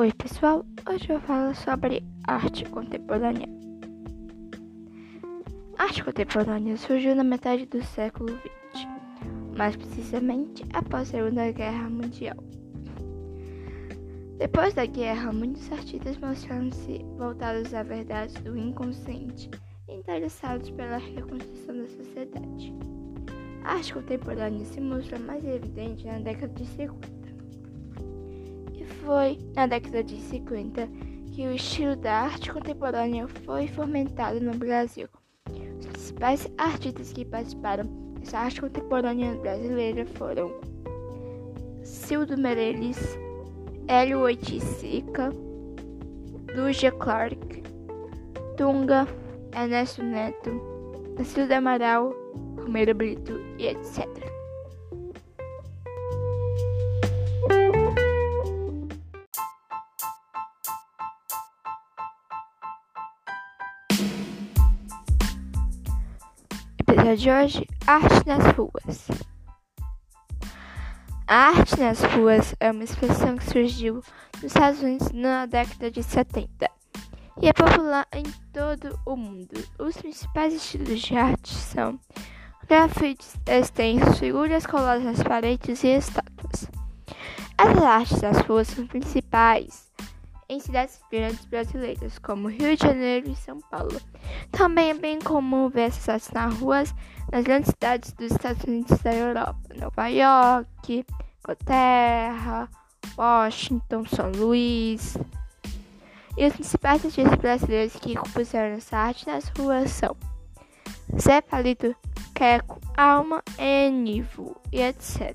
Oi, pessoal. Hoje eu falo sobre arte contemporânea. Arte contemporânea surgiu na metade do século XX, mais precisamente após a Segunda Guerra Mundial. Depois da guerra, muitos artistas mostraram-se voltados à verdade do inconsciente interessados pela reconstrução da sociedade. A arte contemporânea se mostra mais evidente na década de 50 foi na década de 50 que o estilo da arte contemporânea foi fomentado no Brasil. Os principais artistas que participaram dessa arte contemporânea brasileira foram Cildo Meirelles, Hélio Oiticica, Lúcia Clark, Tunga, Ernesto Neto, Nacilda Amaral, Romero Brito e etc. episódio de hoje: Arte nas Ruas. A arte nas ruas é uma expressão que surgiu nos Estados Unidos na década de 70 e é popular em todo o mundo. Os principais estilos de arte são grafites extensos, figuras coladas nas paredes e estátuas. As artes nas ruas são principais em cidades grandes brasileiras, como Rio de Janeiro e São Paulo. Também é bem comum ver essas artes nas ruas nas grandes cidades dos Estados Unidos e da Europa, Nova York, Inglaterra, Washington, São Luís. E os principais artistas brasileiros que compuseram essa arte nas ruas são Zé Palito, Queco, Alma, Enivo e etc.